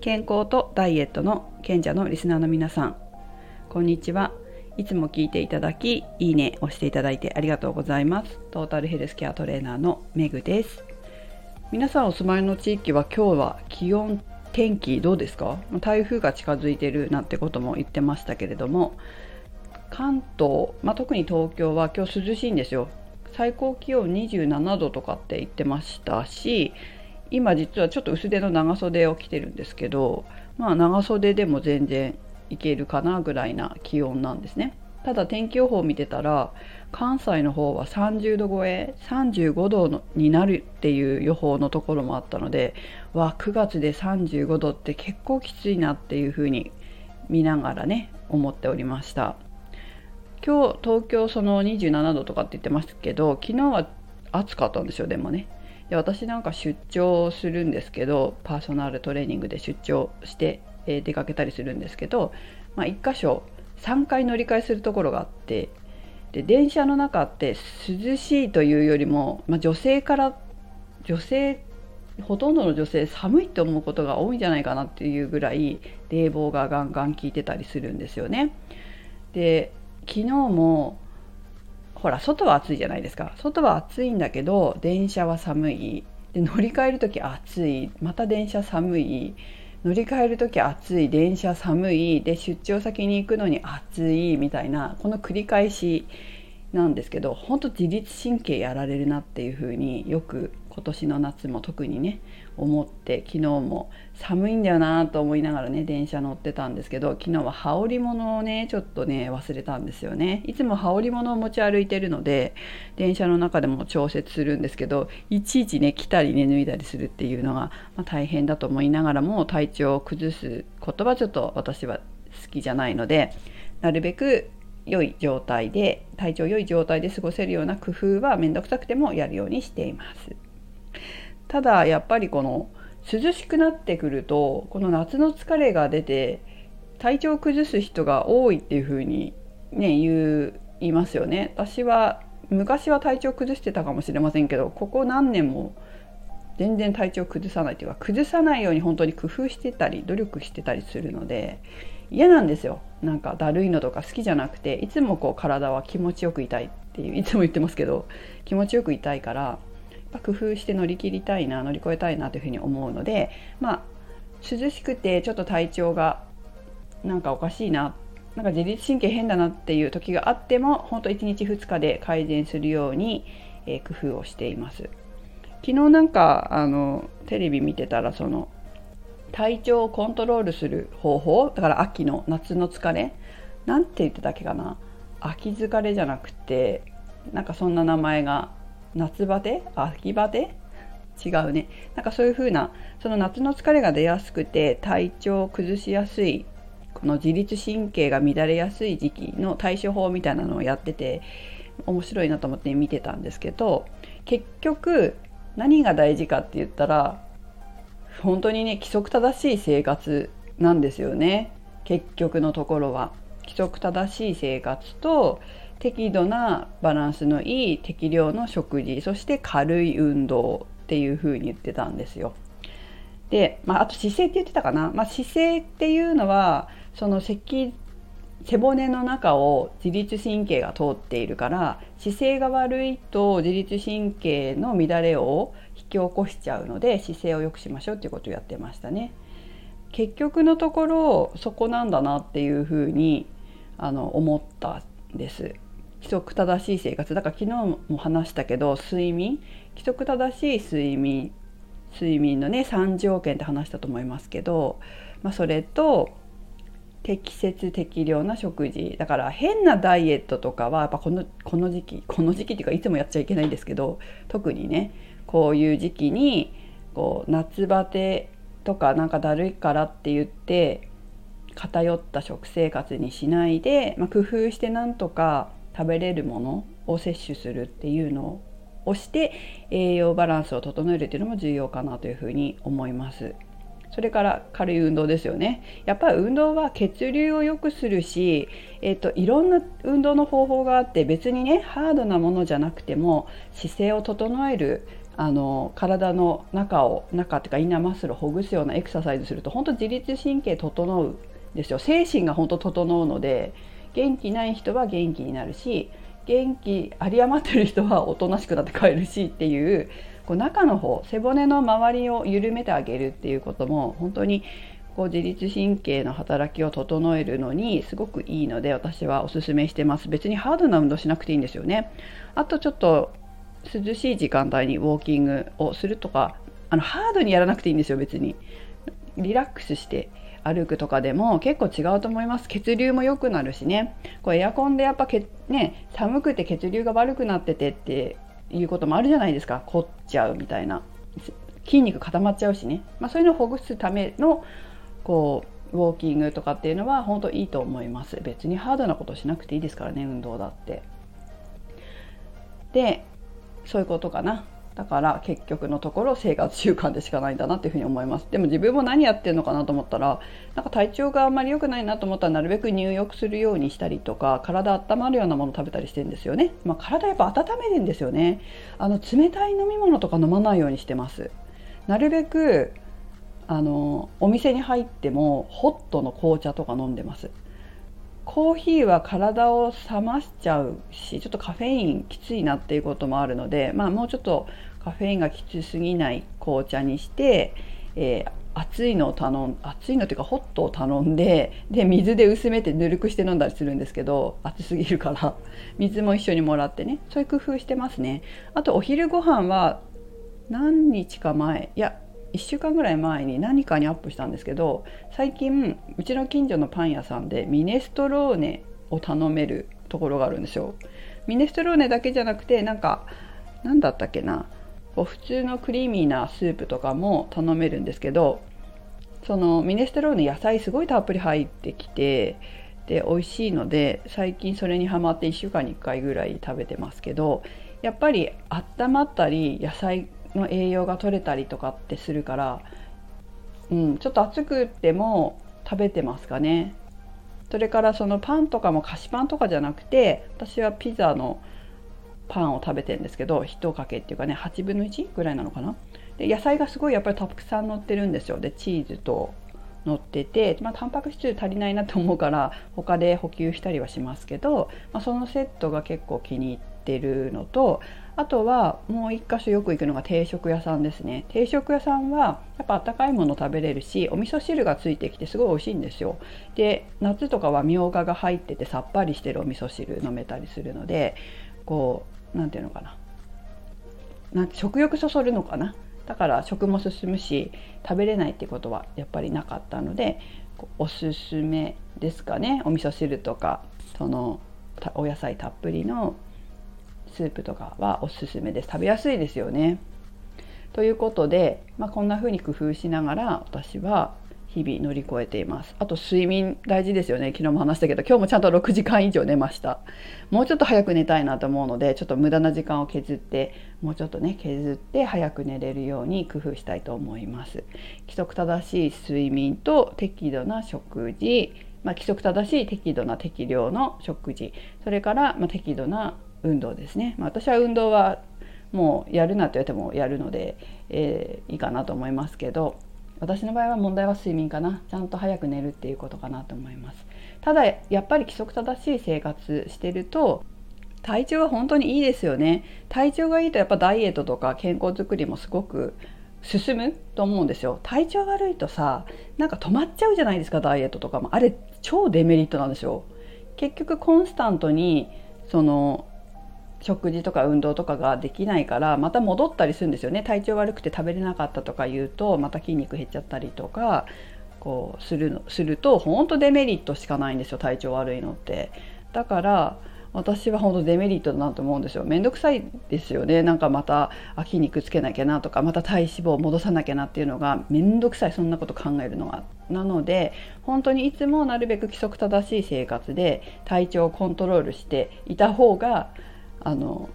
健康とダイエットの賢者のリスナーの皆さん。こんにちは。いつも聞いていただきいいね押していただいてありがとうございます。トータルヘルスケアトレーナーのメグです。皆さんお住まいの地域は今日は気温天気どうですか？台風が近づいてるなんてことも言ってましたけれども関東、まあ、特に東京は今日涼しいんですよ。最高気温27度とかって言ってましたし今実はちょっと薄手の長袖を着てるんですけどまあ長袖でも全然いけるかなぐらいな気温なんですね。ただ天気予報を見てたら関西の方は30度超え35度になるっていう予報のところもあったのでわ9月で35度って結構きついなっていうふうに見ながらね思っておりました。今日東京その27度とかって言ってますけど昨日は暑かったんですよでもね。で私なんか出張するんですけどパーソナルトレーニングで出張して、えー、出かけたりするんですけど、まあ、1箇所3回乗り換えするところがあってで電車の中って涼しいというよりも、まあ、女性から女性ほとんどの女性寒いって思うことが多いんじゃないかなっていうぐらい冷房がガンガン効いてたりするんですよね。で昨日もほら外は暑いじゃないですか。外は暑いんだけど電車は寒い。で乗り換える時暑い。また電車寒い。乗り換える時暑い。電車寒い。で出張先に行くのに暑い。みたいなこの繰り返しなんですけど本当自律神経やられるなっていうふうによく今年の夏も特にね思って昨日も寒いんだよなと思いながらね電車乗ってたんですけど昨日は羽織物をねちょっとね忘れたんですよねいつも羽織物を持ち歩いてるので電車の中でも調節するんですけどいちいちね着たりね脱いだりするっていうのが、まあ、大変だと思いながらも体調を崩すことはちょっと私は好きじゃないのでなるべく良い状態で体調良い状態で過ごせるような工夫は面倒くさくてもやるようにしています。ただやっぱりこの涼しくなってくるとこの夏の疲れが出て体調を崩す人が多いっていう風にね言う言いますよね。私は昔は体調崩してたかもしれませんけどここ何年も全然体調崩さないというか崩さないように本当に工夫してたり努力してたりするので嫌なんですよ。なんかだるいのとか好きじゃなくていつもこう体は気持ちよく痛いっていういつも言ってますけど気持ちよく痛いから工夫して乗り切りたいな乗り越えたいなというふうに思うのでまあ涼しくてちょっと体調がなんかおかしいななんか自律神経変だなっていう時があっても本当1日2日で改善するように、えー、工夫をしています。昨日なんかあのテレビ見てたらその体調をコントロールする方法だから秋の夏の疲れなんて言ってたっけかな秋疲れじゃなくてなんかそんな名前が夏バテ？秋バテ？違うね。なんかそういう風なその夏の疲れが出やすくて体調を崩しやすいこの自律神経が乱れやすい時期の対処法みたいなのをやってて面白いなと思って見てたんですけど結局何が大事かって言ったら本当にね規則正しい生活なんですよね。結局のところは。規則正しい生活と適度なバランスのいい適量の食事そして軽い運動っていう風に言ってたんですよ。で、まあ、あと姿勢って言ってたかな、まあ、姿勢っていうのはその脊背骨の中を自律神経が通っているから姿勢が悪いと自律神経の乱れを引き起こしちゃうので姿勢を良くしましょうっていうことをやってましたね。結局のところそこなんだなっていうふうにあの思ったんです。規則正しい生活。だから昨日も話したけど睡眠。規則正しい睡眠。睡眠のね3条件って話したと思いますけど、まあ、それと適切適量な食事。だから変なダイエットとかはやっぱこのこの時期この時期っていうかいつもやっちゃいけないんですけど特にねこういう時期にこう夏バテとかなんかだるいからって言って偏った食生活にしないで、まあ、工夫してなんとか食べれるものを摂取するっていうのをして栄養バランスを整えるっていうのも重要かなというふうに思います。それから軽い運動ですよね。やっぱり運動は血流を良くするし、えっと、いろんな運動の方法があって別にねハードなものじゃなくても姿勢を整えるあの体の中を中っていうかインナーマッスルをほぐすようなエクササイズすると本当自律神経整うんですよ精神が本当整うので元気ない人は元気になるし元気有り余ってる人はおとなしくなって帰るしっていうこう中の方背骨の周りを緩めてあげるっていうことも本当にこう自律神経の働きを整えるのにすごくいいので私はおすすめしてます。別にハードな運動しなくていいんですよね。あとちょっと涼しい時間帯にウォーキングをするとかあのハードにやらなくていいんですよ別に。リラックスして。歩くとかでも結構違うと思います。血流も良くなるしね。こうエアコンでやっぱけ、ね、寒くて血流が悪くなっててっていうこともあるじゃないですか。凝っちゃうみたいな。筋肉固まっちゃうしね、まあ、そういうのをほぐすためのこうウォーキングとかっていうのは本当いいと思います。別にハードなことしなくていいですからね運動だって。でそういうことかな。だから結局のところ生活習慣でしかないんだなっていうふうに思います。でも自分も何やってるのかなと思ったらなんか体調があんまり良くないなと思ったらなるべく入浴するようにしたりとか体温まるようなもの食べたりしてるんですよね、まあ、体やっぱ温めるんですよね。あの冷たい飲み物とか飲まないようにしてます。なるべくあのお店に入ってもホットの紅茶とか飲んでます。コーヒーは体を冷ましちゃうしちょっとカフェインきついなっていうこともあるので、まあ、もうちょっとカフェインがきつすぎない紅茶にして、えー、熱いのを頼ん熱いのっていうかホットを頼んでで水で薄めてぬるくして飲んだりするんですけど熱すぎるから。水も一緒にもらってね。そういう工夫してますね。あとお昼ご飯は何日か前いや1週間ぐらい前に何かにアップしたんですけど最近うちの近所のパン屋さんでミネストローネを頼めるところがあるんですよ。ミネストローネだけじゃなくてなんか何だったっけな。こう普通のクリーミーなスープとかも頼めるんですけどそのミネストローネ野菜すごいたっぷり入ってきてで美味しいので最近それにハマって1週間に1回ぐらい食べてますけどやっぱり温まったり野菜の栄養が取れたりとかってするから、うん、ちょっと暑くても食べてますかね。それからそのパンとかも菓子パンとかじゃなくて私はピザのパンを食べてるんですけど1かけっていうかね8分の1ぐらいなのかな。で野菜がすごいやっぱりたくさん乗ってるんですよ。でチーズと乗ってて、まあ、タンパク質足りないなと思うから他で補給したりはしますけど、まあ、そのセットが結構気に入ってるのとあとはもう一箇所よく行くのが定食屋さんですね。定食屋さんはやっぱ温かいもの食べれるしお味噌汁がついてきてすごい美味しいんですよ。で夏とかはみょうがが入っててさっぱりしてるお味噌汁飲めたりするのでこう何て言うのかな。なん食欲そそるのかな。だから食も進むし食べれないってことはやっぱりなかったのでおすすめですかね。お味噌汁とかそのお野菜たっぷりのスープとかはおすすめです。食べやすいですよね。ということで、まあ、こんな風に工夫しながら私は日々乗り越えています。あと睡眠大事ですよね。昨日も話したけど今日もちゃんと6時間以上寝ました。もうちょっと早く寝たいなと思うのでちょっと無駄な時間を削ってもうちょっとね削って早く寝れるように工夫したいと思います。規則正しい睡眠と適度な食事。まあ、規則正しい適度な適量の食事。それから、ま適度な運動ですね、まあ、私は運動はもうやるなって言われてもやるので、えー、いいかなと思いますけど。私の場合は問題は睡眠かな。ちゃんと早く寝るっていうことかなと思います。ただやっぱり規則正しい生活してると体調は本当にいいですよね。体調がいいとやっぱダイエットとか健康づくりもすごく進むと思うんですよ。体調悪いとさなんか止まっちゃうじゃないですかダイエットとかも。あれ超デメリットなんですよ。結局コンスタントにその食事とか運動とかができないからまた戻ったりするんですよね。体調悪くて食べれなかったとか言うとまた筋肉減っちゃったりとかこうするのすると本当デメリットしかないんですよ体調悪いのって。だから私は本当デメリットだなと思うんですよ。めんどくさいですよね。なんかまた筋肉つけなきゃなとかまた体脂肪戻さなきゃなっていうのがめんどくさい。そんなこと考えるのがなので本当にいつもなるべく規則正しい生活で体調をコントロールしていた方があの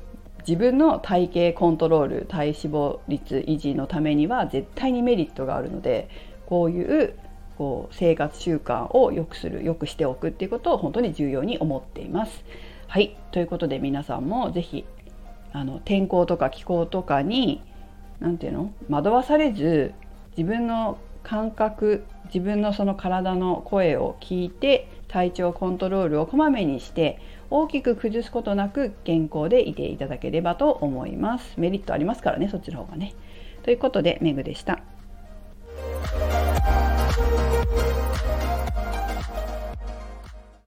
自分の体型コントロール体脂肪率維持のためには絶対にメリットがあるのでこういうこう生活習慣を良くする良くしておくっていうことを本当に重要に思っています。はいということで皆さんも是非あの天候とか気候とかに何て言うの惑わされず自分の感覚自分のその体の声を聞いて体調コントロールをこまめにして大きく崩すことなく健康でいていただければと思いますメリットありますからねそっちの方がねということでメグでした。